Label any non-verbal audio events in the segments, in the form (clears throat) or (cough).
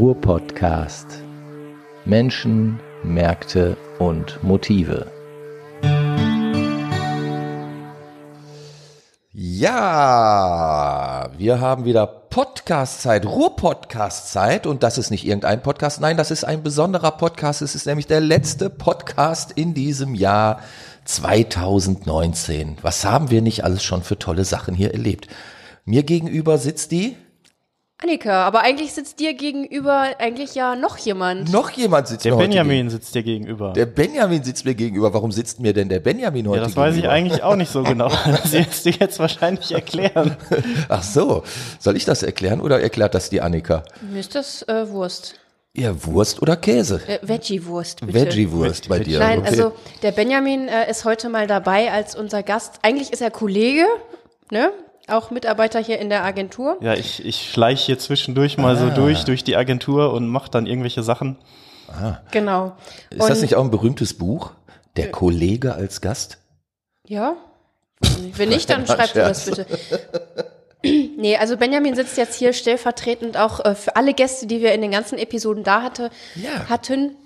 Ruhr-Podcast. Menschen, Märkte und Motive. Ja, wir haben wieder Podcast-Zeit, Ruhr-Podcast-Zeit und das ist nicht irgendein Podcast, nein, das ist ein besonderer Podcast. Es ist nämlich der letzte Podcast in diesem Jahr 2019. Was haben wir nicht alles schon für tolle Sachen hier erlebt? Mir gegenüber sitzt die Annika, aber eigentlich sitzt dir gegenüber eigentlich ja noch jemand. Noch jemand sitzt Der mir heute Benjamin gegenüber. sitzt dir gegenüber. Der Benjamin sitzt mir gegenüber. Warum sitzt mir denn der Benjamin heute ja, das weiß ich gegenüber? eigentlich auch nicht so genau. (laughs) Das wirst du jetzt wahrscheinlich erklären. (laughs) Ach so, soll ich das erklären oder erklärt das die Annika? Mir ist das äh, Wurst. Ja, Wurst oder Käse? Äh, Veggie-Wurst, bitte. Veggie-Wurst bei dir. Nein, okay. also der Benjamin äh, ist heute mal dabei als unser Gast. Eigentlich ist er Kollege, ne? Auch Mitarbeiter hier in der Agentur. Ja, ich, ich schleiche hier zwischendurch mal Ah. so durch, durch die Agentur und mache dann irgendwelche Sachen. Genau. Ist das Und- nicht auch ein berühmtes Buch? Der Kollege als Gast? Ja? Wenn nicht, dann (laughs) schreib du das bitte. (clears throat) Nee, also Benjamin sitzt jetzt hier stellvertretend auch äh, für alle Gäste, die wir in den ganzen Episoden da hatte, Ja. hatten.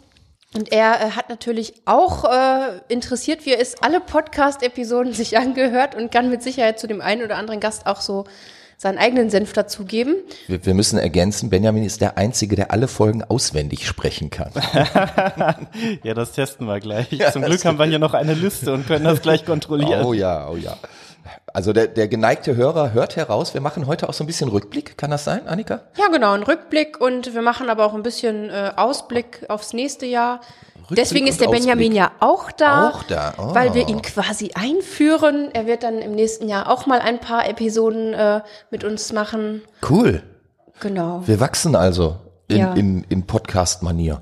Und er äh, hat natürlich auch äh, interessiert, wie er ist, alle Podcast-Episoden sich (laughs) angehört und kann mit Sicherheit zu dem einen oder anderen Gast auch so seinen eigenen Senf dazugeben. Wir, wir müssen ergänzen, Benjamin ist der Einzige, der alle Folgen auswendig sprechen kann. (laughs) Ja, das testen wir gleich. Zum Glück haben wir (laughs) hier noch eine Liste und können das gleich kontrollieren. Oh ja, oh ja. Also der, der geneigte Hörer hört heraus, wir machen heute auch so ein bisschen Rückblick. Kann das sein, Annika? Ja, genau, ein Rückblick und wir machen aber auch ein bisschen äh, Ausblick aufs nächste Jahr. Rückblick Deswegen ist der Benjamin Ausblick. ja auch da. Auch da, oh. Weil wir ihn quasi einführen. Er wird dann im nächsten Jahr auch mal ein paar Episoden äh, mit uns machen. Cool. Genau. Wir wachsen also in, Ja. in, in Podcast-Manier.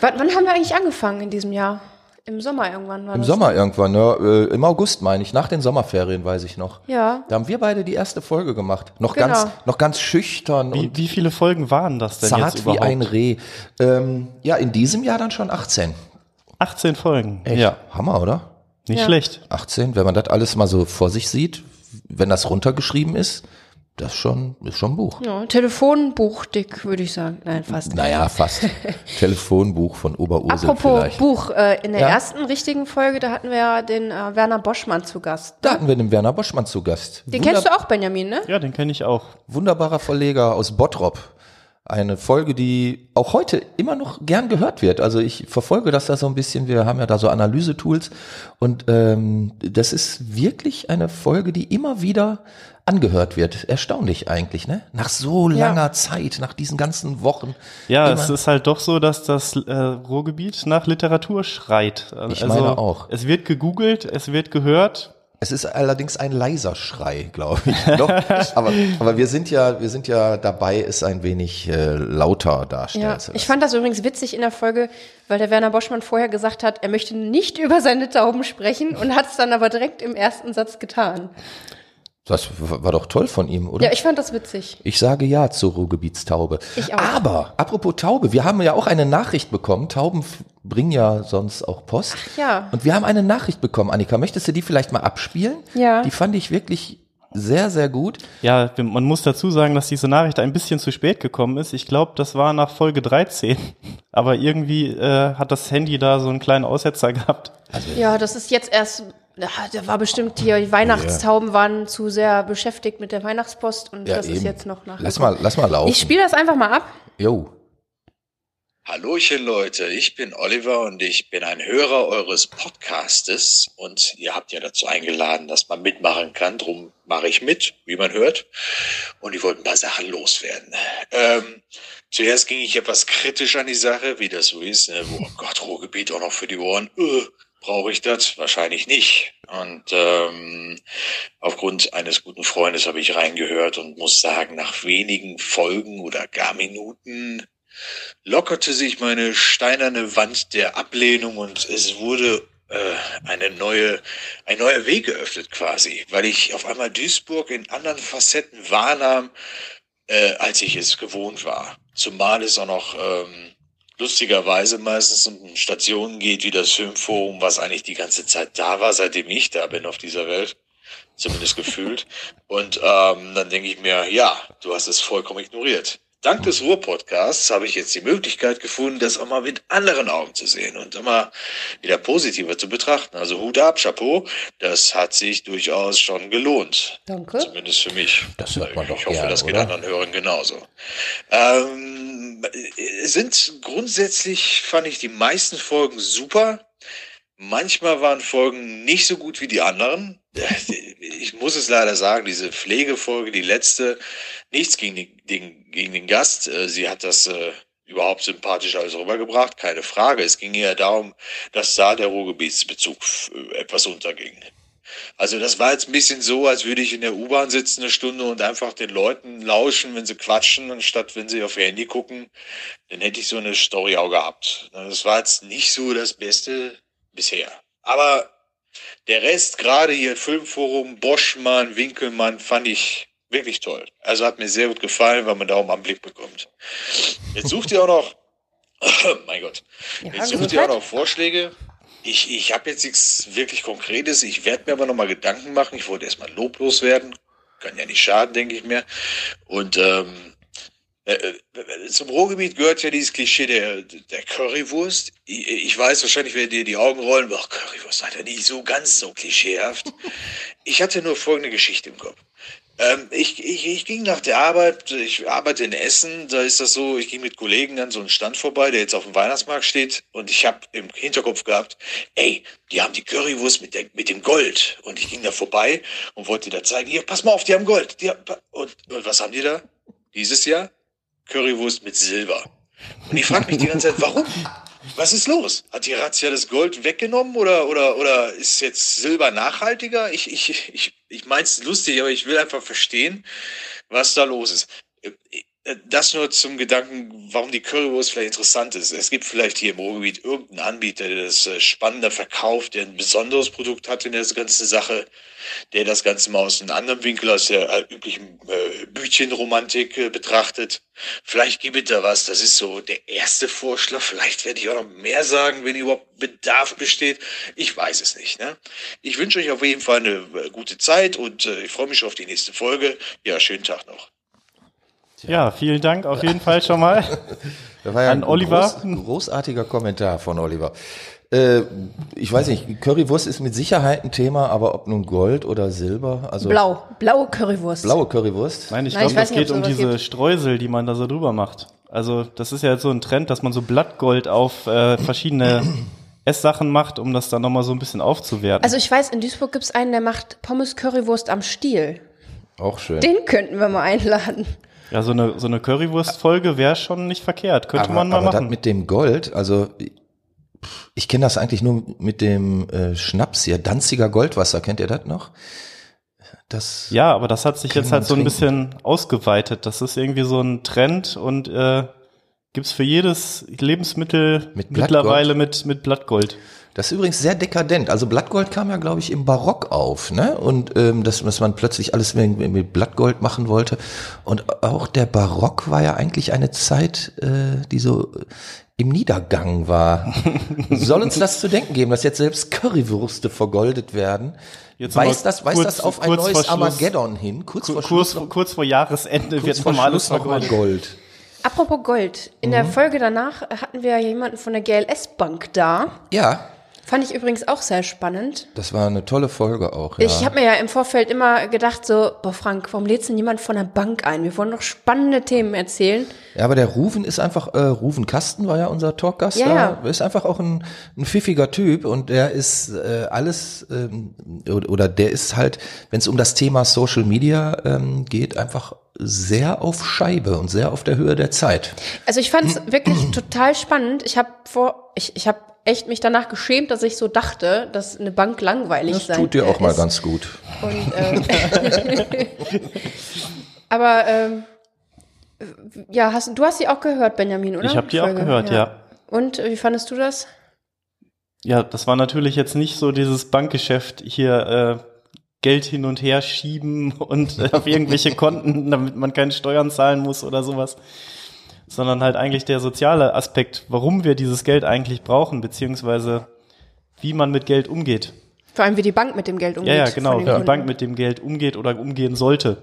Wann, wann haben wir eigentlich angefangen in diesem Jahr? Im Sommer irgendwann war Im das. Sommer irgendwann, ne? Äh, im August meine ich, nach den Sommerferien weiß ich noch. Ja. Da haben wir beide die erste Folge gemacht. Noch Genau. ganz, noch ganz schüchtern Wie, und wie viele Folgen waren das denn jetzt zart wie überhaupt? ein Reh. Ähm, ja, in diesem Jahr dann schon 18. 18 Folgen. Echt? Ja, Hammer, oder? nicht Ja. schlecht. 18, wenn man das alles mal so vor sich sieht, wenn das runtergeschrieben ist, das ist schon, ist schon ein Buch. Ja, Telefonbuch dick, würde ich sagen. Nein, fast. Naja, fast. (laughs) Telefonbuch von Oberursel Apropos vielleicht. Buch, äh, in der Ja. ersten richtigen Folge, da hatten wir ja den äh, Werner Boschmann zu Gast. Da hatten wir den Werner Boschmann zu Gast. Den kennst du auch, Benjamin, ne? Ja, den kenne ich auch. wunderbarer Verleger aus Bottrop. Eine Folge, die auch heute immer noch gern gehört wird. Also ich verfolge das da so ein bisschen. Wir haben ja da so Analysetools und ähm, das ist wirklich eine Folge, die immer wieder angehört wird. Erstaunlich eigentlich, ne? Nach so langer Zeit, nach diesen ganzen Wochen. Ja, es ist halt doch so, dass das äh, Ruhrgebiet nach Literatur schreit. Also, Ich meine auch. Es wird gegoogelt, es wird gehört. Es ist allerdings ein leiser Schrei, glaube ich. (laughs) Doch, aber, aber wir sind ja, wir sind ja dabei, es ein wenig äh, lauter darstellen Ja, zu ich lassen. fand das übrigens witzig in der Folge, weil der Werner Boschmann vorher gesagt hat, er möchte nicht (laughs) über seine Tauben sprechen und hat es dann aber direkt im ersten Satz getan. Das war doch toll von ihm, oder? Ja, ich fand das witzig. Ich sage ja zur Ruhrgebietstaube. Ich auch. Aber, apropos Taube, wir haben ja auch eine Nachricht bekommen. Tauben bringen ja sonst auch Post. ja. Und wir haben eine Nachricht bekommen. Annika, möchtest du die vielleicht mal abspielen? Ja. Die fand ich wirklich sehr, sehr gut. Ja, man muss dazu sagen, dass diese Nachricht ein bisschen zu spät gekommen ist. Ich glaube, das war nach Folge 13. (laughs) Aber irgendwie äh, hat das Handy da so einen kleinen Aussetzer gehabt. Ja, das ist jetzt erst, ja, da war bestimmt hier, die Weihnachtstauben waren zu sehr beschäftigt mit der Weihnachtspost und Ja, das ist eben. jetzt noch nach. Lass mal, lass mal laufen. Ich spiele das einfach mal ab. Jo. Hallöchen Leute, ich bin Oliver und ich bin ein Hörer eures Podcastes und ihr habt ja dazu eingeladen, dass man mitmachen kann. Drum mache ich mit, wie man hört. Und ich wollte ein paar Sachen loswerden. Ähm, zuerst ging ich etwas kritisch an die Sache, wie das so ist. Ne? Oh Gott, Ruhrgebiet auch noch für die Ohren. Äh, Brauche ich das? Wahrscheinlich nicht. Und ähm, aufgrund eines guten Freundes habe ich reingehört und muss sagen, nach wenigen Folgen oder gar Minuten lockerte sich meine steinerne Wand der Ablehnung und es wurde äh, eine neue, ein neuer Weg geöffnet quasi, weil ich auf einmal Duisburg in anderen Facetten wahrnahm, äh, als ich es gewohnt war. Zumal es auch noch ähm, lustigerweise meistens um Stationen geht wie das Filmforum, was eigentlich die ganze Zeit da war, seitdem ich da bin auf dieser Welt. Zumindest gefühlt. (laughs) Und ähm, dann denke ich mir, ja, du hast es vollkommen ignoriert. Dank des Ruhr-Podcasts habe ich jetzt die Möglichkeit gefunden, das auch mal mit anderen Augen zu sehen und immer wieder positiver zu betrachten. Also Hut ab, Chapeau, das hat sich durchaus schon gelohnt. Danke. Zumindest für mich. Das hört man ich doch hoffe, gern, das geht oder? anderen Hörern genauso. Ähm, sind grundsätzlich, fand ich die meisten Folgen super. Manchmal waren Folgen nicht so gut wie die anderen. (laughs) Ich muss es leider sagen, diese Pflegefolge, die letzte, nichts gegen den, den, gegen den Gast. Äh, Sie hat das äh, überhaupt sympathisch alles rübergebracht, keine Frage. Es ging eher darum, dass da der Ruhrgebietsbezug äh, etwas unterging. Also das war jetzt ein bisschen so, als würde ich in der U-Bahn sitzen eine Stunde und einfach den Leuten lauschen, wenn sie quatschen, anstatt wenn sie auf ihr Handy gucken. Dann hätte ich so eine Story auch gehabt. Das war jetzt nicht so das Beste bisher. Aber der Rest, gerade hier Filmforum, Boschmann, Winkelmann, fand ich wirklich toll. Also hat mir sehr gut gefallen, weil man da auch mal einen Blick bekommt. Jetzt sucht ihr auch noch, (laughs) mein Gott, Ja, jetzt sucht ihr auch noch Vorschläge. Ich, ich habe jetzt nichts wirklich Konkretes. Ich werde mir aber noch mal Gedanken machen. Ich wollte erstmal loblos werden. Kann ja nicht schaden, denke ich mir. Und ähm, äh, äh, zum Ruhrgebiet gehört ja dieses Klischee der, der Currywurst. Ich, ich weiß, wahrscheinlich werden dir die Augen rollen. Ach, Currywurst hat ja nicht so ganz so klischeehaft. Ich hatte nur folgende Geschichte im Kopf. Ähm, ich, ich, ich ging nach der Arbeit, ich arbeite in Essen, da ist das so, ich ging mit Kollegen an so einen Stand vorbei, der jetzt auf dem Weihnachtsmarkt steht und ich habe im Hinterkopf gehabt, ey, die haben die Currywurst mit, der, mit dem Gold und ich ging da vorbei und wollte da zeigen, hier, pass mal auf, die haben Gold. Die haben, und, und was haben die da? Dieses Jahr? Currywurst mit Silber. Und ich frage mich die ganze Zeit, warum? Was ist los? Hat die Razzia das Gold weggenommen oder, oder, oder ist jetzt Silber nachhaltiger? Ich, ich, ich, ich mein's lustig, aber ich will einfach verstehen, was da los ist. Das nur zum Gedanken, warum die Currywurst vielleicht interessant ist. Es gibt vielleicht hier im Ruhrgebiet irgendeinen Anbieter, der das äh, spannender verkauft, der ein besonderes Produkt hat in der ganzen Sache, der das Ganze mal aus einem anderen Winkel, aus der äh, üblichen äh, Bütchenromantik äh, betrachtet. Vielleicht gibt es da was. Das ist so der erste Vorschlag. Vielleicht werde ich auch noch mehr sagen, wenn überhaupt Bedarf besteht. Ich weiß es nicht. Ne? Ich wünsche euch auf jeden Fall eine äh, gute Zeit und äh, ich freue mich auf die nächste Folge. Ja, schönen Tag noch. Ja, vielen Dank auf jeden Fall schon mal. (laughs) Das war ja An ein Oliver. Groß, großartiger Kommentar von Oliver. Äh, ich weiß nicht, Currywurst ist mit Sicherheit ein Thema, aber ob nun Gold oder Silber, also Blau. Blaue Currywurst. blaue Currywurst. Nein, ich glaube, nicht, geht um diese gibt. Streusel, die man da so drüber macht. Also das ist ja jetzt so ein Trend, dass man so Blattgold auf äh, verschiedene (clears throat) Esssachen macht, um das dann nochmal so ein bisschen aufzuwerten. Also ich weiß, in Duisburg gibt es einen, der macht Pommes Currywurst am Stiel. Auch schön. Den könnten wir mal einladen. Ja, so eine, so eine Currywurst-Folge wäre schon nicht verkehrt. Könnte aber man mal aber das machen. mit dem Gold, also ich kenne das eigentlich nur mit dem äh, Schnaps hier, Danziger Goldwasser, kennt ihr das noch? Das Ja, aber das hat sich jetzt halt so ein trinken. bisschen ausgeweitet. Das ist irgendwie so ein Trend und äh, gibt's für jedes Lebensmittel Mit mittlerweile mit, mit Blattgold. Das ist übrigens sehr dekadent. Also Blattgold kam ja, glaube ich, im Barock auf, ne? Und ähm, dass, dass man plötzlich alles mit, mit Blattgold machen wollte. Und auch der Barock war ja eigentlich eine Zeit, äh, die so im Niedergang war. (laughs) Soll uns das zu denken geben, dass jetzt selbst Currywürste vergoldet werden? Jetzt Weist das, weist kurz- das auf ein kurz neues vor Schluss- Armageddon hin? Kurz vor Kurz, Schluss noch, kurz vor Jahresende kurz wird vor mal vergoldet. Gold. Apropos Gold. In der Folge danach hatten wir jemanden von der GLS-Bank da. Ja, Fand ich übrigens auch sehr spannend. das war eine tolle Folge auch. Ja. Ich habe mir ja im Vorfeld immer gedacht, so, boah Frank, warum lädst du niemand von der Bank ein? Wir wollen noch spannende Themen erzählen. Ja, aber der Ruven ist einfach, äh, Ruven Kasten war ja unser Talkgast Ja, da, ja. ist einfach auch ein, ein pfiffiger Typ und der ist äh, alles, ähm, oder, oder der ist halt, wenn es um das Thema Social Media ähm, geht, einfach sehr auf Scheibe und sehr auf der Höhe der Zeit. Also ich fand es (clears throat) wirklich total spannend. Ich habe vor, ich, ich habe echt mich danach geschämt, dass ich so dachte, dass eine Bank langweilig Das sein tut dir auch äh, mal ist. ganz gut. Und, ähm, (laughs) aber ähm, ja, hast, du hast sie auch gehört, Benjamin, oder? Ich habe die auch Folge, gehört, ja. Und äh, wie fandest du das? Ja, das war natürlich jetzt nicht so dieses Bankgeschäft hier äh, Geld hin und her schieben (laughs) und äh, auf irgendwelche Konten, damit man keine Steuern zahlen muss oder sowas, sondern halt eigentlich der soziale Aspekt, warum wir dieses Geld eigentlich brauchen, beziehungsweise wie man mit Geld umgeht. Vor allem, wie die Bank mit dem Geld umgeht. Ja, ja, genau, wie den die Kunden. Bank mit dem Geld umgeht oder umgehen sollte.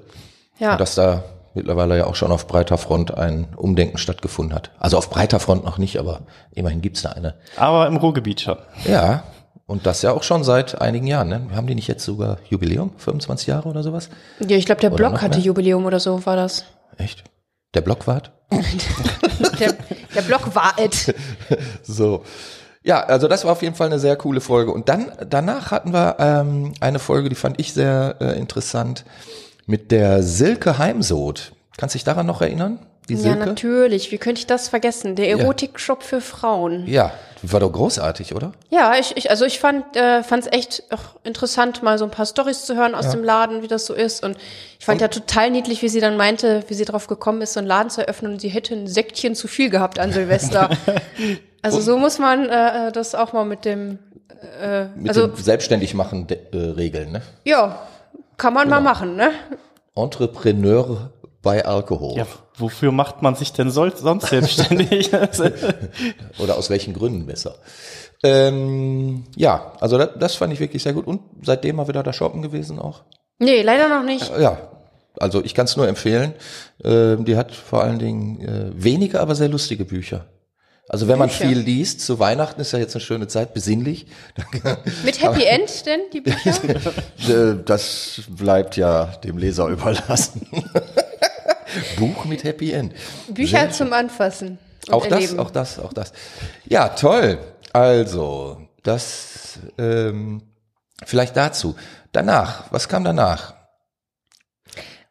Ja. Und dass da mittlerweile ja auch schon auf breiter Front ein Umdenken stattgefunden hat. Also auf breiter Front noch nicht, aber immerhin gibt's da eine. Aber im Ruhrgebiet schon. Ja, und das ja auch schon seit einigen Jahren. Ne? Haben die nicht jetzt sogar Jubiläum? 25 Jahre oder sowas? Ja, ich glaube, der Oder Blog hatte mehr? Jubiläum oder so, war das. Echt? Der Blockwart? (laughs) Der, der Blog war es. (laughs) So. Ja, also das war auf jeden Fall eine sehr coole Folge. Und dann danach hatten wir ähm, eine Folge, die fand ich sehr äh, interessant, mit der Silke Heimsoth. Kannst du dich daran noch erinnern? Die Ja, Silke? natürlich. Wie könnte ich das vergessen? Der Erotik-Shop für Frauen. Ja, war doch großartig, oder? Ja, ich, ich also ich fand äh, fand's echt auch interessant, mal so ein paar Stories zu hören aus dem Laden, wie das so ist. Und ich fand ja total niedlich, wie sie dann meinte, wie sie drauf gekommen ist, so einen Laden zu eröffnen und sie hätte ein Säckchen zu viel gehabt an Silvester. (laughs) also so muss man äh, das auch mal mit dem äh, Mit also den selbstständig machen äh, Regeln, ne? ja, kann man Genau. mal machen, ne? Entrepreneur bei Alkohol. Ja, wofür macht man sich denn soll, sonst selbstständig? (laughs) (laughs) Oder aus welchen Gründen besser. Ähm, ja, also das, das fand ich wirklich sehr gut. Und seitdem mal wieder da shoppen gewesen auch. Nee, leider noch nicht. Ja, also ich kann es nur empfehlen. Ähm, die hat vor allen Dingen äh, wenige, aber sehr lustige Bücher. Also wenn man Bücher? viel liest, zu Weihnachten ist ja jetzt eine schöne Zeit, besinnlich. (laughs) Mit Happy End denn, die Bücher? Äh, das bleibt ja dem Leser überlassen. Buch mit Happy End. Bücher Sehr zum Anfassen. Auch das, erleben. auch das, auch das. Ja, toll. Also, das ähm, vielleicht dazu. Danach, was kam danach?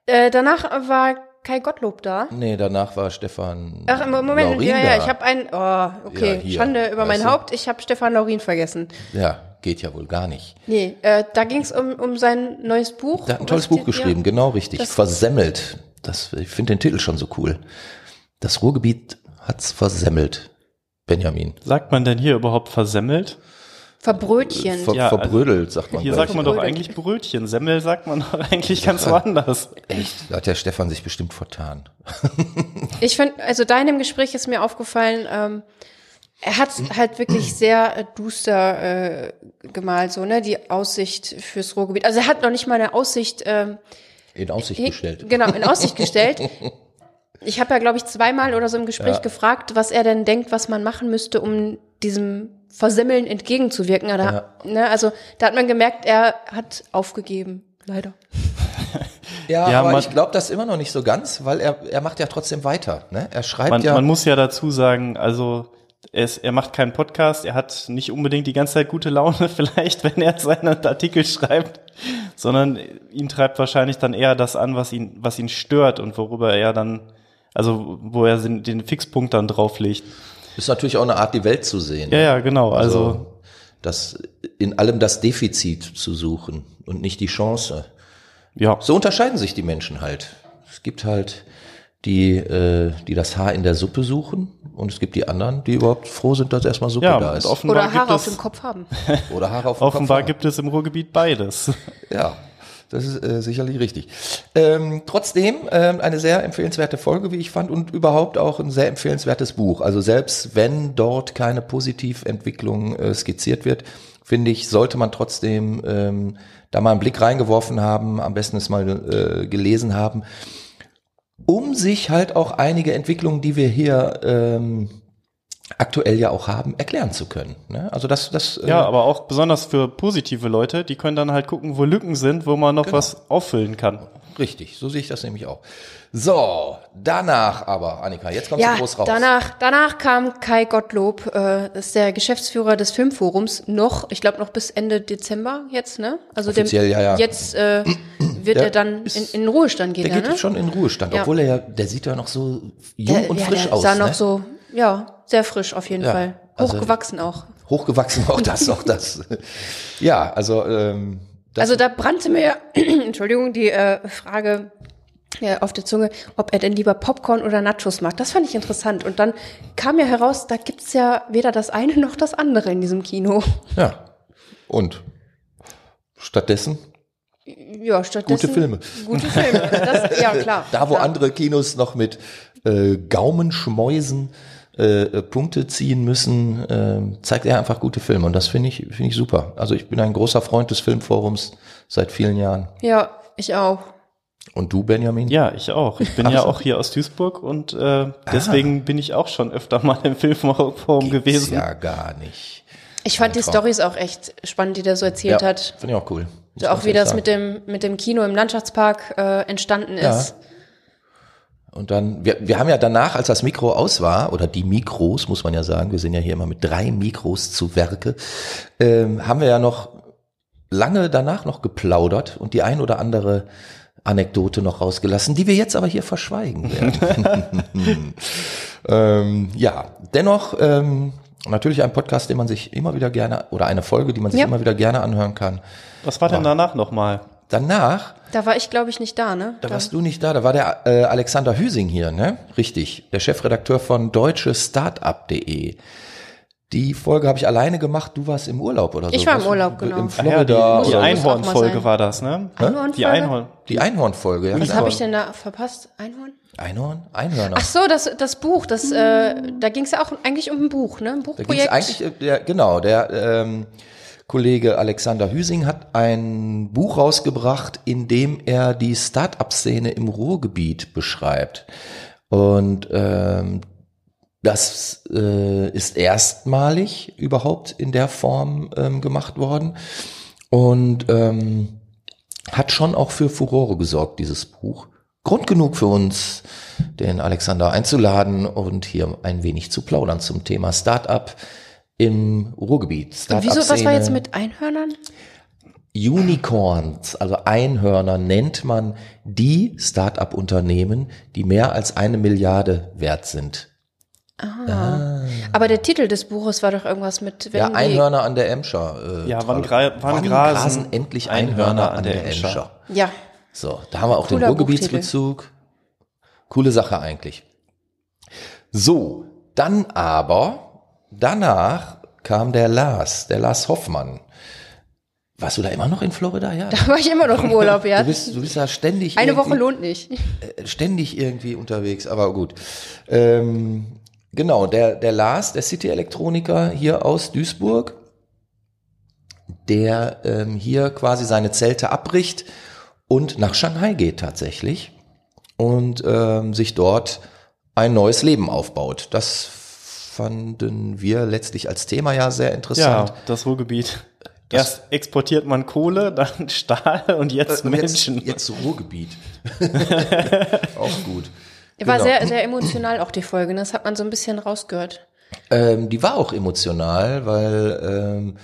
Äh, danach war Kai Gottlob da. Nee, danach war Stefan. Ach, im Moment, Laurin ja, ja, ich habe ein, oh, okay, Ja, hier, Schande über mein. Haupt, ich habe Stefan Laurin vergessen. Ja, geht ja wohl gar nicht. Nee, äh, da ging es um, um sein neues Buch. Der hat ein tolles Buch geschrieben, genau richtig. Das- Versemmelt. Das, ich finde den Titel schon so cool. Das Ruhrgebiet hat's versemmelt. Benjamin. Sagt man denn hier überhaupt versemmelt? Verbrötchen. Ver, Ja, also verbrödelt, sagt man. Hier sagt man doch eigentlich Brötchen. Semmel sagt man doch (laughs) eigentlich ganz woanders. ich. Echt? Da hat der Stefan sich bestimmt vertan. (laughs) Ich finde, also da in dem Gespräch ist mir aufgefallen, ähm, er hat halt wirklich sehr äh, duster äh, gemalt, so, ne, die Aussicht fürs Ruhrgebiet. Also er hat noch nicht mal eine Aussicht, ähm, In Aussicht gestellt. Genau, in Aussicht (laughs) gestellt. Ich habe ja, glaube ich, zweimal oder so im Gespräch Ja. gefragt, was er denn denkt, was man machen müsste, um diesem Versemmeln entgegenzuwirken. Oder, ne, also da hat man gemerkt, er hat aufgegeben. Leider. (laughs) Ja, Ja, aber man- ich glaube das immer noch nicht so ganz, weil er, er macht ja trotzdem weiter. Ne? Er schreibt Man, ja. man muss ja dazu sagen, also er, ist, er macht keinen Podcast, er hat nicht unbedingt die ganze Zeit gute Laune (laughs) vielleicht, wenn er seine Artikel schreibt, sondern ihn treibt wahrscheinlich dann eher das an, was ihn, was ihn stört und worüber er dann, also wo er den, den Fixpunkt dann drauflegt. ist natürlich auch eine Art, die Welt zu sehen. Ja, ja, genau. Also, Also das in allem das Defizit zu suchen und nicht die Chance. ja. So unterscheiden sich die Menschen halt. Es gibt halt die, äh, die das Haar in der Suppe suchen und es gibt die anderen, die überhaupt froh sind, dass erstmal Suppe Ja, da ist. offenbar Oder gibt Haare auf es, dem Kopf haben. (laughs) Oder Haare auf dem offenbar Kopf. gibt es im Ruhrgebiet beides. (laughs) Ja, das ist äh, sicherlich richtig. Ähm, trotzdem ähm, eine sehr empfehlenswerte Folge, wie ich fand, und überhaupt auch ein sehr empfehlenswertes Buch. Also selbst wenn dort keine Positiventwicklung äh, skizziert wird, finde ich, sollte man trotzdem ähm, da mal einen Blick reingeworfen haben, am besten es mal äh, gelesen haben, um sich halt auch einige Entwicklungen, die wir hier ähm, aktuell ja auch haben, erklären zu können. Ne? Also das, das äh, Ja, aber auch besonders für positive Leute, die können dann halt gucken, wo Lücken sind, wo man noch Genau. was auffüllen kann. Richtig, so sehe ich das nämlich auch. So, danach aber, Annika, jetzt kommst Ja, du groß raus. danach, danach kam Kai Gottlob, äh, das ist der Geschäftsführer des Filmforums, noch, ich glaube noch bis Ende Dezember jetzt, ne? Also Offiziell, ja, ja. jetzt äh, wird Der er dann ist- in, in den Ruhestand gehen, der geht ja, ne? jetzt schon in Ruhestand, Ja. obwohl er ja, der sieht ja noch so jung Der- und ja, frisch der aus. sah noch ne? so, ja, sehr frisch auf jeden Ja, Fall. also- Hochgewachsen auch. Hochgewachsen, auch das, auch das. (laughs) Ja, also ähm, Also da brannte mir, (clears throat) Entschuldigung, die äh, Frage äh, auf der Zunge, ob er denn lieber Popcorn oder Nachos mag. Das fand ich interessant. Und dann kam ja heraus, da gibt's ja weder das eine noch das andere in diesem Kino. ja. Und stattdessen Ja, stattdessen. Gute Filme. Gute Filme. Das, ja, klar. (laughs) Da, wo klar. andere Kinos noch mit äh, Gaumenschmäusen äh, äh, Punkte ziehen müssen, äh, zeigt er einfach gute Filme. Und das finde ich, finde ich super. Also ich bin ein großer Freund des Filmforums seit vielen Jahren. Ja, ich auch. Und du, Benjamin? Ja, ich auch. Ich bin Ach ja auch hier aus Duisburg und äh, deswegen bin ich auch schon öfter mal im Filmforum gewesen. ja gar nicht. Ich fand die. Stories auch echt spannend, die der so erzählt hat. Finde ich auch cool. Muss So auch wie das sagen. mit dem, mit dem Kino im Landschaftspark äh, entstanden Ja. ist. Und dann, wir, wir haben ja danach, als das Mikro aus war, oder die Mikros, muss man ja sagen, wir sind ja hier immer mit drei Mikros zu Werke, ähm, haben wir ja noch lange danach noch geplaudert und die ein oder andere Anekdote noch rausgelassen, die wir jetzt aber hier verschweigen werden. (laughs) ähm, ja, dennoch ähm, natürlich ein Podcast, den man sich immer wieder gerne, oder eine Folge, die man sich Ja. immer wieder gerne anhören kann. Was war denn danach nochmal? Danach Da war ich, glaube ich, nicht da, ne? da warst du nicht da, da war der äh, Alexander Hüsing hier, ne? Richtig, der Chefredakteur von deutschestartup.de. Die Folge habe ich alleine gemacht, du warst im Urlaub oder so. Ich war im Urlaub, genau. In Ach Ja, die, Florida die Einhornfolge war das, ne? Einhornfolge? Die Einhorn. die Einhornfolge, ja. Was habe ich denn da verpasst? Einhorn? Einhorn? Einhörner. Ach so, das, das Buch, das, äh, da ging es ja auch eigentlich um ein Buch, ne? Ein Da ging es Buchprojekt. eigentlich, äh, der, genau, der ähm, Kollege Alexander Hüsing hat ein Buch rausgebracht, in dem er die Start-up-Szene im Ruhrgebiet beschreibt. Und ähm, das äh, ist erstmalig überhaupt in der Form ähm, gemacht worden und ähm, hat schon auch für Furore gesorgt, dieses Buch. Grund genug für uns, den Alexander einzuladen und hier ein wenig zu plaudern zum Thema Startup im Ruhrgebiet. Und wieso, was war jetzt mit Einhörnern? Unicorns, also Einhörner, nennt man die Start-up-Unternehmen, die mehr als eine Milliarde wert sind. Aber der Titel des Buches war doch irgendwas mit, wenn Ja, Einhörner an der Emscher. Äh, Ja, wann gra- wann grasen endlich Einhörner an der Emscher? Ja, So, da haben wir auch den Cooler Ruhrgebietsbezug. Coole Sache eigentlich. So, dann aber, danach kam der Lars, der Lars Hoffmann. Warst du da immer noch in Florida? Ja. (laughs) da war ich immer noch im Urlaub, ja. Du bist, du bist da ständig Eine Woche lohnt nicht. äh, ständig irgendwie unterwegs, aber gut. Ähm, genau, der, der Lars, der City-Elektroniker hier aus Duisburg, der ähm, hier quasi seine Zelte abbricht und nach Shanghai geht tatsächlich und ähm, sich dort ein neues Leben aufbaut. Das fanden wir letztlich als Thema ja sehr Ja, interessant. das Ruhrgebiet. Erst exportiert man Kohle, (laughs) dann Stahl und jetzt Und Menschen. Äh, Jetzt, jetzt Ruhrgebiet. (laughs) Auch gut. War Genau. sehr, sehr emotional auch die Folge, ne? das hat man so ein bisschen rausgehört. Ähm, die war auch emotional, weil ähm,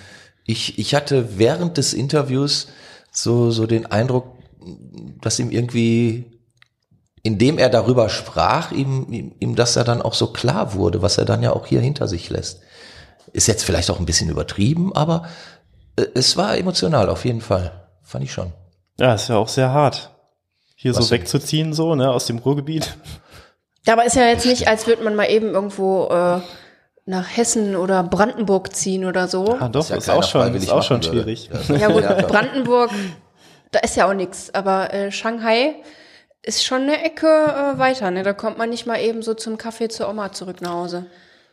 ich, ich hatte während des Interviews so, so den Eindruck, dass ihm irgendwie, indem er darüber sprach, ihm, ihm, ihm das ja dann auch so klar wurde, was er dann ja auch hier hinter sich lässt. Ist jetzt vielleicht auch ein bisschen übertrieben, aber äh, es war emotional auf jeden Fall. Fand ich schon. Ja, ist ja auch sehr hart. Hier Was so wegzuziehen, so, ne, aus dem Ruhrgebiet. Ja, aber ist ja jetzt nicht, als würde man mal eben irgendwo äh, nach Hessen oder Brandenburg ziehen oder so. Ah, doch, Was ja ist auch schon, ist auch schon schwierig. Ja gut, Ja, klar. Brandenburg, da ist ja auch nichts. Aber äh, Shanghai ist schon eine Ecke äh, weiter. Ne? Da kommt man nicht mal eben so zum Kaffee zur Oma zurück nach Hause.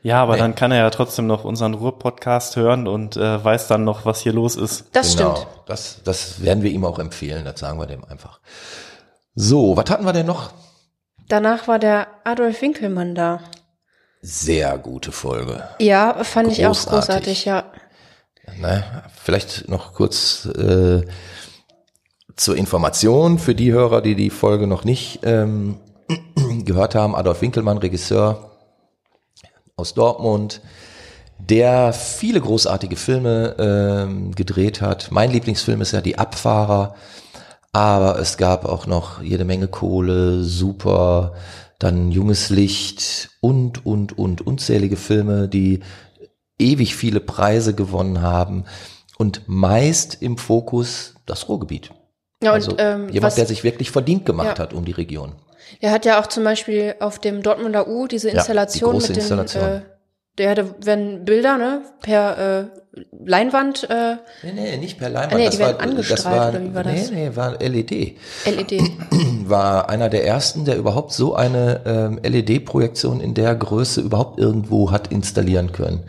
Ja, aber Nee. dann kann er ja trotzdem noch unseren Ruhr-Podcast hören und äh, weiß dann noch, was hier los ist. Das genau. stimmt. Das, das werden wir ihm auch empfehlen, das sagen wir dem einfach. So, was hatten wir denn noch? Danach war der Adolf Winkelmann da. Sehr gute Folge. Ja, fand ich auch Großartig. großartig, ja. Ne? Vielleicht noch kurz äh, zur Information für die Hörer, die die Folge noch nicht ähm, (clears throat) gehört haben. Adolf Winkelmann, Regisseur aus Dortmund, der viele großartige Filme ähm, gedreht hat. Mein Lieblingsfilm ist ja Die Abfahrer, aber es gab auch noch jede Menge Kohle, super, dann Junges Licht und, und, und unzählige Filme, die ewig viele Preise gewonnen haben und meist im Fokus das Ruhrgebiet. Ja, also und ähm, jemand, was, der sich wirklich verdient gemacht Ja. hat um die Region. der hat ja auch zum Beispiel auf dem Dortmunder U diese die Installation große mit den, Installation. äh, der hatte, wenn Bilder, ne, per äh, Leinwand, äh, Nee, nee, nicht per Leinwand. Ah, nee, das die war, das war, oder wie war nee, das? Nee, war LED. LED. (clears throat) War einer der ersten, der überhaupt so eine ähm, LED-Projektion in der Größe überhaupt irgendwo hat installieren können.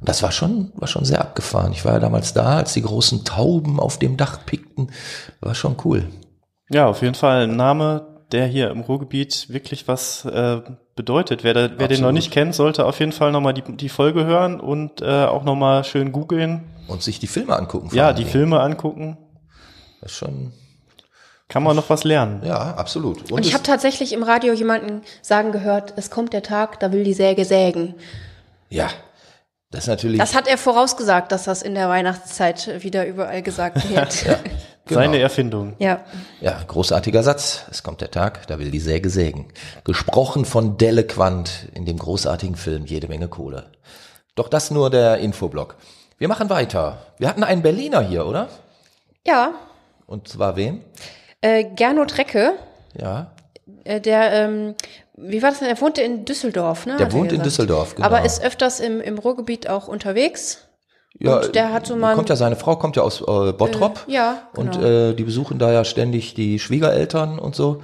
Und das war schon, war schon sehr abgefahren. Ich war ja damals da, als die großen Tauben auf dem Dach pickten. War schon cool. Ja, auf jeden Fall ein Name, der hier im Ruhrgebiet wirklich was äh, bedeutet. Wer, da, wer den noch nicht kennt, sollte auf jeden Fall nochmal die, die Folge hören und äh, auch nochmal schön googeln. Und sich die Filme angucken. Ja, die. Filme angucken. Das ist schon, Kann man noch was lernen. ja, absolut. Und ich es- habe tatsächlich im Radio jemanden sagen gehört, es kommt der Tag, da will die Säge sägen. ja, das ist natürlich, Das hat er vorausgesagt, dass das in der Weihnachtszeit wieder überall gesagt (laughs) wird. ja. genau. Seine Erfindung. ja. Ja, großartiger Satz. Es kommt der Tag, da will die Säge sägen. Gesprochen von Delle Quandt in dem großartigen Film Jede Menge Kohle. Doch das nur der Infoblock. Wir machen weiter. Wir hatten einen Berliner hier, oder? Ja, Und zwar wen? äh, Gernot Recke, Ja. äh, der, ähm, wie war das denn? Er wohnte in Düsseldorf, ne? Der er wohnt in. Düsseldorf, genau. Aber ist öfters im, im Ruhrgebiet auch unterwegs. Ja, Und der hat so mal- kommt ja seine Frau kommt ja aus äh, Bottrop. Äh, ja, Und genau. äh, die besuchen da ja ständig die Schwiegereltern und so.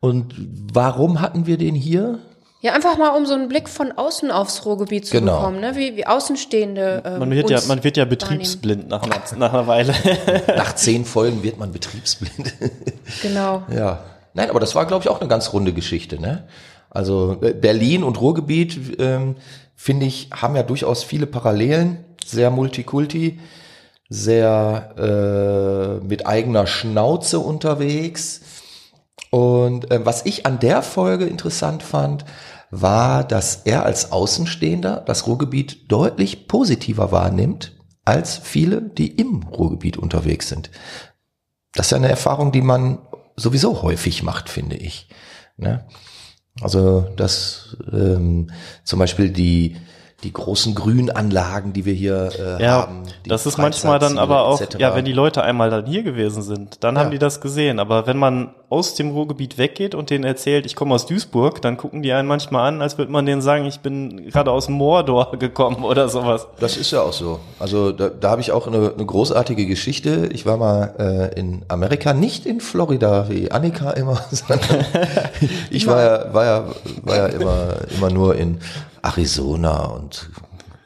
Und warum hatten wir den hier? Ja, einfach mal um so einen Blick von außen aufs Ruhrgebiet zu Genau. bekommen, ne? wie, wie Außenstehende. Ähm, Man wird ja, man wird ja betriebsblind nach einer, nach einer Weile. Nach zehn Folgen wird man betriebsblind. Genau. ja. Nein, aber das war, glaube ich, auch eine ganz runde Geschichte. Ne? Also äh, Berlin und Ruhrgebiet, ähm, finde ich, haben ja durchaus viele Parallelen. Sehr multikulti, sehr äh, mit eigener Schnauze unterwegs. Und äh, was ich an der Folge interessant fand, war, dass er als Außenstehender das Ruhrgebiet deutlich positiver wahrnimmt als viele, die im Ruhrgebiet unterwegs sind. Das ist ja eine Erfahrung, die man sowieso häufig macht, finde ich. Ne? Also, dass ähm, zum Beispiel die die großen Grünanlagen, die wir hier äh, Ja, haben. das ist manchmal dann aber auch, etc. ja, wenn die Leute einmal dann hier gewesen sind, dann Ja. haben die das gesehen. Aber wenn man aus dem Ruhrgebiet weggeht und denen erzählt, ich komme aus Duisburg, dann gucken die einen manchmal an, als würde man denen sagen, ich bin gerade aus Mordor (laughs) gekommen oder sowas. Das ist ja auch so. Also da, da habe ich auch eine, eine großartige Geschichte. Ich war mal äh, in Amerika, nicht in Florida wie Annika immer, (laughs) sondern (laughs) ich war ja, war ja, war ja immer, immer nur in Arizona und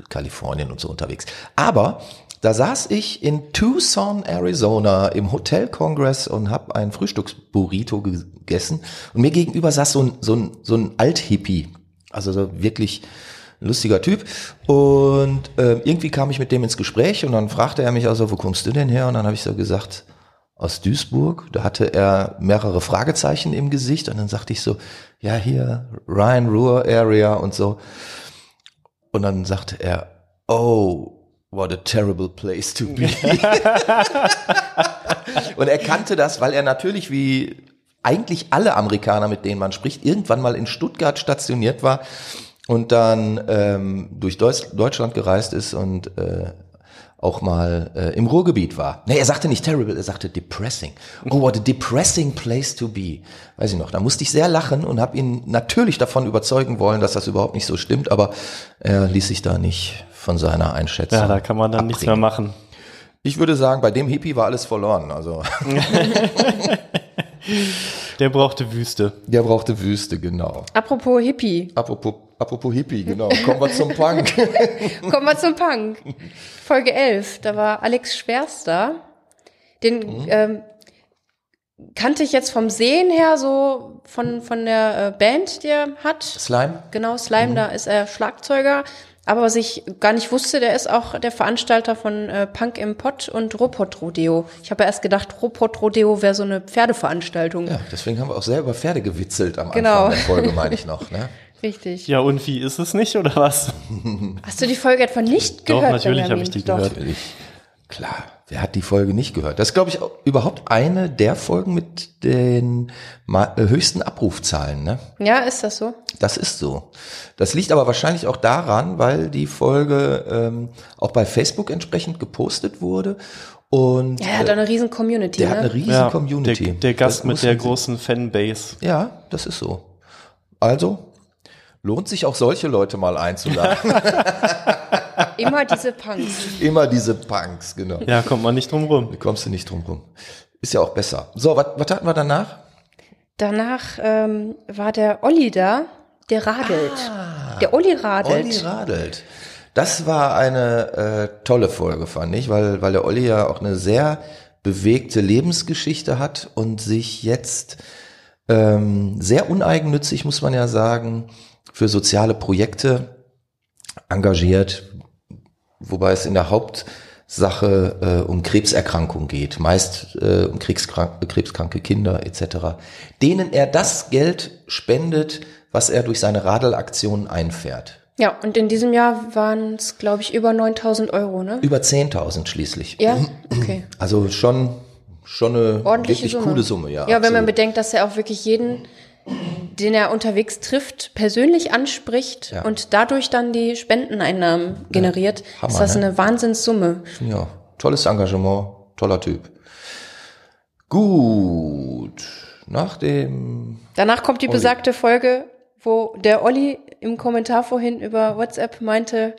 Kalifornien und so unterwegs. Aber da saß ich in Tucson, Arizona im Hotel Congress und habe ein Frühstücksburrito gegessen und mir gegenüber saß so ein, so ein, so ein Althippie, also so wirklich lustiger Typ. Und äh, irgendwie kam ich mit dem ins Gespräch und dann fragte er mich also, wo kommst du denn her? Und dann habe ich so gesagt, aus Duisburg. Da hatte er mehrere Fragezeichen im Gesicht und dann sagte ich so, ja hier, Rhine-Ruhr Area und so. Und dann sagte er, oh, what a terrible place to be. (laughs) und er kannte das, weil er natürlich wie eigentlich alle Amerikaner, mit denen man spricht, irgendwann mal in Stuttgart stationiert war und dann ähm, durch Deutsch, Deutschland gereist ist und äh, auch mal äh, im Ruhrgebiet war. Nee, er sagte nicht terrible, er sagte depressing. Oh, what a depressing place to be. Weiß ich noch. Da musste ich sehr lachen und habe ihn natürlich davon überzeugen wollen, dass das überhaupt nicht so stimmt, aber er ließ sich da nicht von seiner Einschätzung. Ja, da kann man dann nichts mehr abbringen. machen. Ich würde sagen, bei dem Hippie war alles verloren. Also (laughs) (laughs) Der brauchte Wüste. der brauchte Wüste, genau. Apropos Hippie, Apropos, apropos Hippie, genau. Kommen wir zum Punk. (laughs) kommen wir zum Punk. Folge 11, da war Alex Schwerster. Den ähm, kannte ich jetzt vom Sehen her so von, von der äh, Band, die er hat. Slime? Genau, Slime, da ist er Schlagzeuger. Aber was ich gar nicht wusste, der ist auch der Veranstalter von äh, Punk im Pott und Robot Rodeo. Ich habe ja erst gedacht, Robot Rodeo wäre so eine Pferdeveranstaltung. Ja, deswegen haben wir auch sehr über Pferde gewitzelt am Genau. Anfang der Folge, meine ich noch. Ne? (laughs) Richtig. Ja, und wie ist es nicht, oder was? Hast du die Folge etwa nicht Doch, gehört? natürlich habe ich die Doch. gehört. Klar, wer hat die Folge nicht gehört? Das ist, glaube ich, auch überhaupt eine der Folgen mit den äh, höchsten Abrufzahlen. Ne? Ja, ist das so? Das ist so. Das liegt aber wahrscheinlich auch daran, weil die Folge ähm, auch bei Facebook entsprechend gepostet wurde. Und Ja, er hat äh, eine riesen Community. der ne? hat eine riesen Ja, Community. Der, der Gast Das mit der großen Fanbase. Ja, das ist so. Also lohnt sich auch solche Leute mal einzuladen. (laughs) (laughs) Immer diese Punks. Immer diese Punks, genau. Ja, kommt man nicht drum rum. Da kommst du nicht drum rum. Ist ja auch besser. So, was hatten wir danach? Danach ähm, war der Olli da, der radelt. der Olli radelt. Olli radelt. Das war eine äh, tolle Folge, fand ich, weil, weil der Olli ja auch eine sehr bewegte Lebensgeschichte hat und sich jetzt ähm, sehr uneigennützig, muss man ja sagen, für soziale Projekte engagiert, wobei es in der Hauptsache äh, um Krebserkrankungen geht, meist äh, um krebskrank krebskranke Kinder etc., denen er das Geld spendet, was er durch seine Radelaktionen einfährt. Ja, und in diesem Jahr waren es, glaube ich, über 9000 Euro, ne? Über 10.000 schließlich. Ja, okay. Also schon, schon eine Ordentliche wirklich Summe. coole Summe, ja. Ja, wenn man absolut. bedenkt, dass er auch wirklich jeden, den er unterwegs trifft, persönlich anspricht Ja. und dadurch dann die Spendeneinnahmen generiert, Hammer, ist das ne? eine Wahnsinnssumme. Ja, tolles Engagement, toller Typ. Gut, nach dem, Danach kommt die Olli. besagte Folge, wo der Olli im Kommentar vorhin über WhatsApp meinte,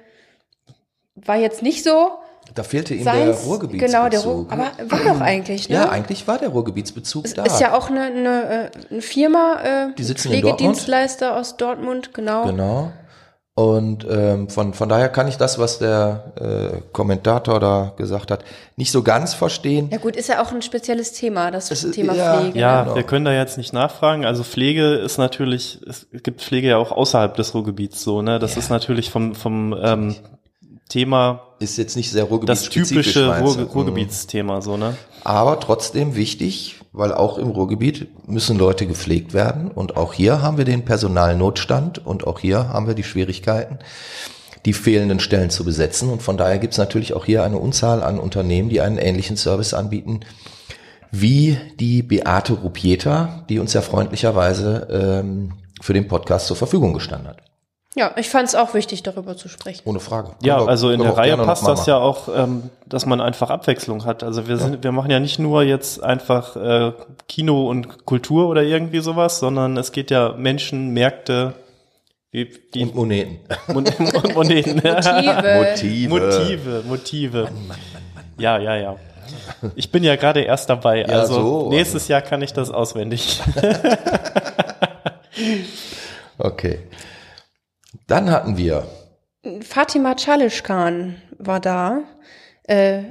war jetzt nicht so. Da fehlte ihm Seins, der Ruhrgebietsbezug. genau, der Ruhr, aber war doch eigentlich, ne? ja, eigentlich war der Ruhrgebietsbezug Es da. ist ja auch eine, eine, äh, eine Firma, äh, Die sitzen in Pflegedienstleister aus Dortmund, genau. Genau. Und ähm, von, von daher kann ich das, was der äh, Kommentator da gesagt hat, nicht so ganz verstehen. Ja gut, ist ja auch ein spezielles Thema, das Es Thema ja, Pflege. Ja, ne? Genau. wir können da jetzt nicht nachfragen. Also Pflege ist natürlich, es gibt Pflege ja auch außerhalb des Ruhrgebiets so, ne? Das ist natürlich vom, vom ähm, Thema Ist jetzt nicht sehr das ruhrgebietsspezifisch. typische Ruhr? Mhm. Ruhrgebietsthema so, ne? Aber trotzdem wichtig, weil auch im Ruhrgebiet müssen Leute gepflegt werden. Und auch hier haben wir den Personalnotstand und auch hier haben wir die Schwierigkeiten, die fehlenden Stellen zu besetzen. Und von daher gibt es natürlich auch hier eine Unzahl an Unternehmen, die einen ähnlichen Service anbieten, wie die Beate Rupieta, die uns ja freundlicherweise ähm, für den Podcast zur Verfügung gestanden hat. Ja, ich fand es auch wichtig, darüber zu sprechen. Ohne Frage. Ja, wir- also in der Reihe passt das ja auch, ähm, dass man einfach Abwechslung hat. Also wir sind, wir machen ja nicht nur jetzt einfach äh, Kino und Kultur oder irgendwie sowas, sondern es geht ja Menschen, Märkte, wie, die Und Moneten. (laughs) Mon Mon Moneten. (laughs) Motive. Motive. Motive, Motive. Ja, ja, ja. Ich bin ja gerade erst dabei, Ja, also so, nächstes Jahr kann ich das auswendig. (laughs) Okay. Dann hatten wir Fatima Chalishkan war da. Äh,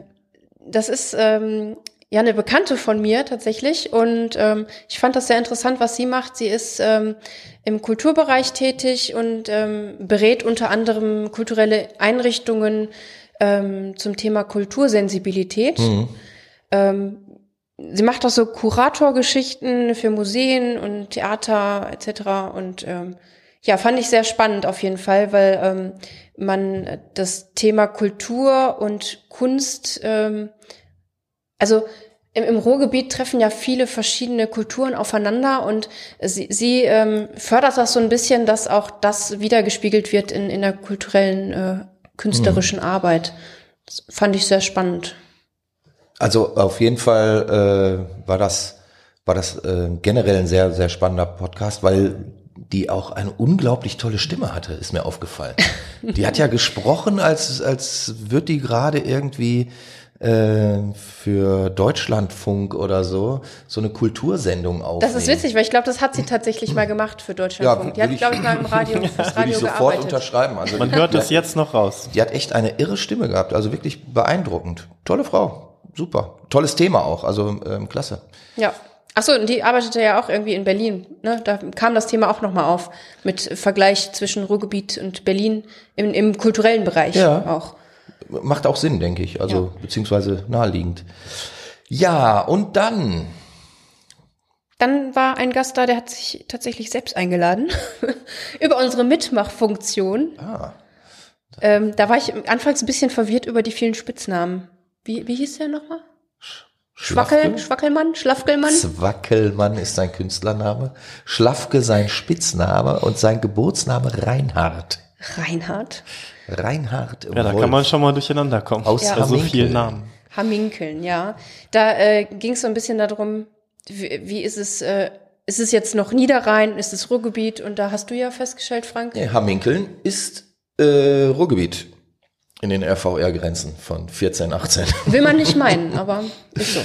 das ist ähm, ja eine Bekannte von mir tatsächlich und ähm, ich fand das sehr interessant, was sie macht. Sie ist ähm, im Kulturbereich tätig und ähm, berät unter anderem kulturelle Einrichtungen ähm, zum Thema Kultursensibilität. Ähm, sie macht auch so Kuratorgeschichten für Museen und Theater etc. Und ähm, ja, fand ich sehr spannend auf jeden Fall, weil ähm, man das Thema Kultur und Kunst, ähm, also im, im Ruhrgebiet treffen ja viele verschiedene Kulturen aufeinander und sie, sie ähm, fördert das so ein bisschen, dass auch das wiedergespiegelt wird in, in der kulturellen, äh, künstlerischen Arbeit. Das fand ich sehr spannend. Also auf jeden Fall äh, war das war das äh, generell ein sehr sehr spannender Podcast, weil die auch eine unglaublich tolle Stimme hatte, ist mir aufgefallen. Die hat ja gesprochen, als als wird die gerade irgendwie äh, für Deutschlandfunk oder so so eine Kultursendung aufnehmen. Das ist witzig, weil ich glaube, das hat sie tatsächlich mal gemacht für Deutschlandfunk. die hat, glaube ich, mal im (laughs) Radio, fürs Würde Radio ich sofort gearbeitet. unterschreiben. Also Man die- hört hat- jetzt noch raus. Die hat echt eine irre Stimme gehabt, also wirklich beeindruckend. Tolle Frau, super. Tolles Thema auch, also ähm, klasse. Ja. Achso, und die arbeitete ja auch irgendwie in Berlin. Ne? Da kam das Thema auch nochmal auf, mit Vergleich zwischen Ruhrgebiet und Berlin im, im kulturellen Bereich Ja. auch. Macht auch Sinn, denke ich, also beziehungsweise naheliegend. Ja, und dann, Dann war ein Gast da, der hat sich tatsächlich selbst eingeladen (laughs) über unsere Mitmachfunktion. ah, Ähm, da war ich anfangs ein bisschen verwirrt über die vielen Spitznamen. Wie, wie hieß der nochmal? Schwackel? Schwackelmann, Schlafkelmann? Zwackelmann ist sein Künstlername, Schlafke sein Spitzname und sein Geburtsname Reinhard. Reinhard. Reinhard Ja, da Wolf. kann man schon mal durcheinander kommen. Aus Bei so Hamminkeln. vielen Namen. Hamminkeln, ja. Da äh, ging es so ein bisschen darum, wie, wie ist es, äh, ist es jetzt noch Niederrhein, ist es Ruhrgebiet? Und da hast du ja festgestellt, Frank, Nee, Hamminkeln ist äh, Ruhrgebiet in den RVR-Grenzen von 14, 18. will man nicht meinen, aber ist so.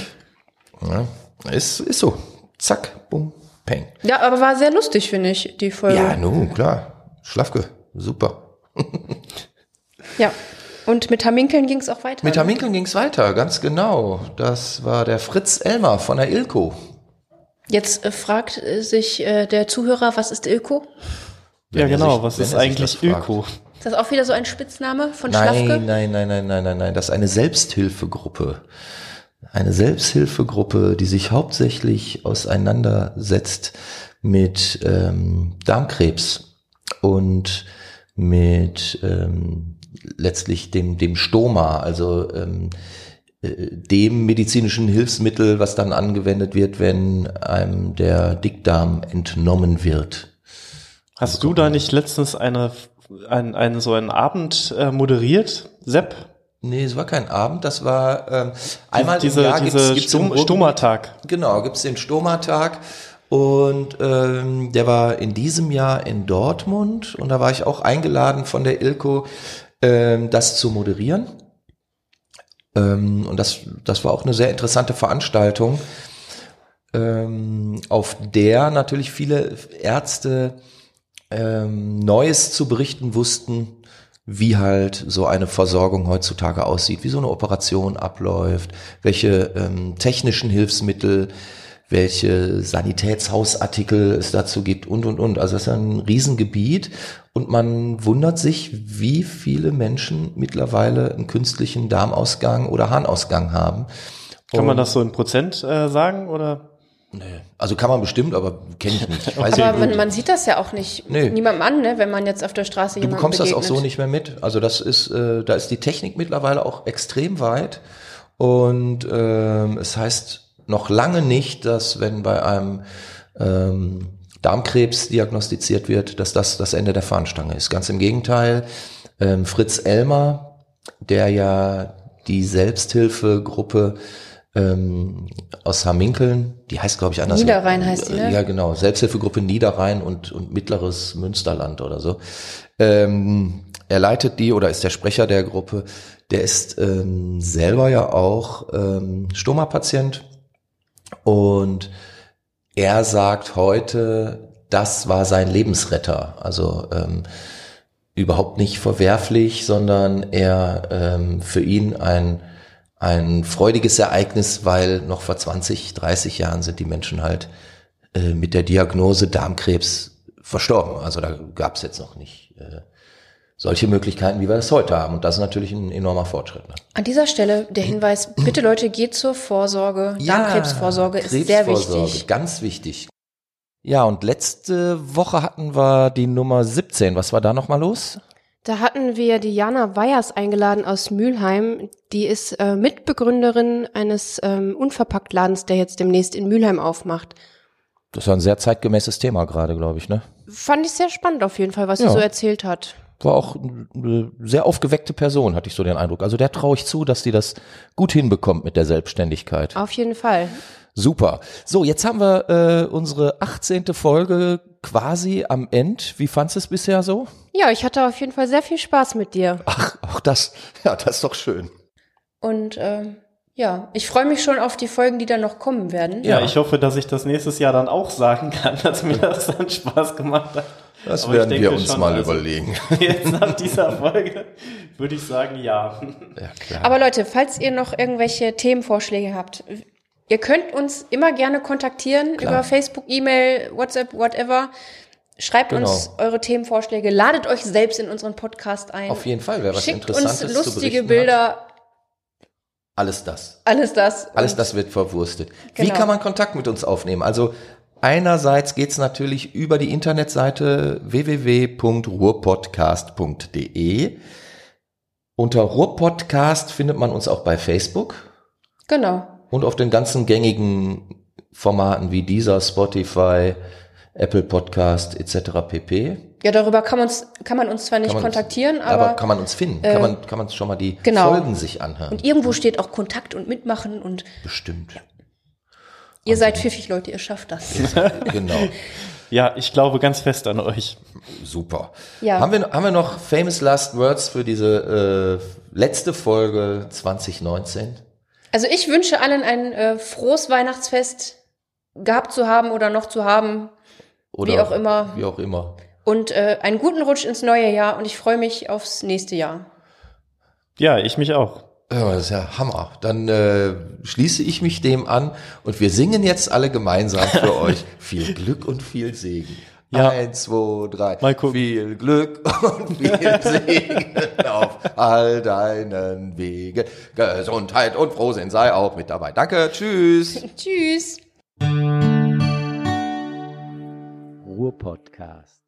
Ja, ist, ist so. Zack, bumm, peng. Ja, aber war sehr lustig, finde ich, die Folge. Ja, nun, klar. Schlafke, super. Ja. Und mit Haminkeln ging es auch weiter. Mit ne? Haminkeln ging's weiter, ganz genau. Das war der Fritz Elmer von der Ilko. Jetzt äh, fragt äh, sich äh, der Zuhörer, was ist Ilko? Ja, Wenn er genau. sich- was ist eigentlich. Ilko? Ist das auch wieder so ein Spitzname von Nein, Schlafke? nein, nein, nein, nein, nein, nein. Das ist eine Selbsthilfegruppe. Eine Selbsthilfegruppe, die sich hauptsächlich auseinandersetzt mit ähm, Darmkrebs und mit ähm, letztlich dem, dem Stoma, also ähm, äh, dem medizinischen Hilfsmittel, was dann angewendet wird, wenn einem der Dickdarm entnommen wird. Hast du da nicht letztens eine, ein, einen, so einen Abend äh, moderiert, Sepp? Nee, es war kein Abend, das war ähm, einmal diese, im Jahr diese gibt's, gibt's im Stom Ruhrgebiet- Stomatag. Genau, gibt's den Stoma-Tag und ähm, der war in diesem Jahr in Dortmund und da war ich auch eingeladen von der Ilko, ähm, das zu moderieren. Ähm, und das, das war auch eine sehr interessante Veranstaltung, ähm, auf der natürlich viele Ärzte ähm, Neues zu berichten wussten, wie halt so eine Versorgung heutzutage aussieht, wie so eine Operation abläuft, welche ähm, technischen Hilfsmittel, welche Sanitätshausartikel es dazu gibt und, und, und. Also das ist ein Riesengebiet und man wundert sich, wie viele Menschen mittlerweile einen künstlichen Darmausgang oder Harnausgang haben. Kann man das so in Prozent äh, sagen oder? Also kann man bestimmt, aber kenne ich nicht. Weiß Aber ich man, nicht. man sieht das ja auch nicht Nee. niemandem an, ne, wenn man jetzt auf der Straße Du jemandem bekommst das begegnet. auch so nicht mehr mit. Also das ist, äh, da ist die Technik mittlerweile auch extrem weit. Und ähm, es heißt noch lange nicht, dass wenn bei einem ähm, Darmkrebs diagnostiziert wird, dass das das Ende der Fahnenstange ist. Ganz im Gegenteil. Ähm, Fritz Elmer, der ja die Selbsthilfegruppe ähm, aus Haminkeln, die heißt glaube ich anders. Niederrhein heißt die, ne? Ja genau, Selbsthilfegruppe Niederrhein und, und Mittleres Münsterland oder so. Ähm, er leitet die oder ist der Sprecher der Gruppe. Der ist ähm, selber ja auch ähm, Stoma-Patient und er sagt heute, das war sein Lebensretter. Also ähm, überhaupt nicht verwerflich, sondern er ähm, für ihn ein ein freudiges Ereignis, weil noch vor 20, 30 Jahren sind die Menschen halt äh, mit der Diagnose Darmkrebs verstorben. Also da gab es jetzt noch nicht äh, solche Möglichkeiten, wie wir das heute haben. Und das ist natürlich ein enormer Fortschritt. Ne? An dieser Stelle der Hinweis, (clears throat) bitte Leute, geht zur Vorsorge. Darmkrebsvorsorge ist sehr wichtig. Ganz wichtig. Ja, und letzte Woche hatten wir die Nummer 17. Was war da nochmal los? Da hatten wir die Jana Weyers eingeladen aus Mülheim. Die ist äh, Mitbegründerin eines ähm, Unverpacktladens, der jetzt demnächst in Mülheim aufmacht. Das war ein sehr zeitgemäßes Thema gerade, glaube ich, ne? Fand ich sehr spannend auf jeden Fall, was Ja. sie so erzählt hat. War auch eine sehr aufgeweckte Person, hatte ich so den Eindruck. Also der traue ich zu, dass die das gut hinbekommt mit der Selbstständigkeit. Auf jeden Fall. Super. So, jetzt haben wir äh, unsere 18. Folge quasi am End. Wie fandst du es bisher so? Ja, ich hatte auf jeden Fall sehr viel Spaß mit dir. Ach, auch das, ja, das ist doch schön. Und ähm, ja, ich freue mich schon auf die Folgen, die dann noch kommen werden. Ja, Ja. ich hoffe, dass ich das nächstes Jahr dann auch sagen kann, dass mir das dann Spaß gemacht hat. Das Aber werden wir uns schon, mal also- überlegen. (laughs) Jetzt nach dieser Folge würde ich sagen, ja. Ja, klar. Aber Leute, falls ihr noch irgendwelche Themenvorschläge habt, ihr könnt uns immer gerne kontaktieren Klar. über Facebook, E-Mail, WhatsApp, whatever. Schreibt Genau. uns eure Themenvorschläge, ladet euch selbst in unseren Podcast ein. Auf jeden Fall, wer was Schickt Interessantes uns lustige Bilder, Hat. Alles das. alles das. Alles das wird verwurstet. Wie Genau. kann man Kontakt mit uns aufnehmen? Also einerseits geht's natürlich über die Internetseite www.ruhrpodcast.de. Unter Ruhrpodcast findet man uns auch bei Facebook Genau. Und auf den ganzen gängigen Formaten wie dieser, Spotify, Apple Podcast etc. pp. Ja, darüber kann, man uns, kann man uns zwar nicht Kann man uns- kontaktieren, Aber, aber, kann man uns finden? äh, kann man kann man schon mal die genau. Folgen sich anhören? und irgendwo steht auch Kontakt und Mitmachen und Bestimmt. ihr seid pfiffig, Leute, ihr schafft das. genau. (laughs) Ja, ich glaube ganz fest an euch. Super. Ja. Haben, wir, haben wir noch famous last words für diese äh, letzte Folge 2019? Also ich wünsche allen ein äh, frohes Weihnachtsfest gehabt zu haben oder noch zu haben Oder Wie auch immer. Wie auch immer. und äh, einen guten Rutsch ins neue Jahr und ich freue mich aufs nächste Jahr. Ja, ich mich auch. Ja, das ist ja Hammer. Dann äh, schließe ich mich dem an und wir singen jetzt alle gemeinsam für (laughs) euch viel Glück und viel Segen. Ja. Eins, zwei, drei. Mal gucken. Viel Glück (laughs) und viel Segen auf all deinen Wegen. Gesundheit und Frohsinn sei auch mit dabei. Danke, tschüss. (laughs) Tschüss. Ruhr-Podcast.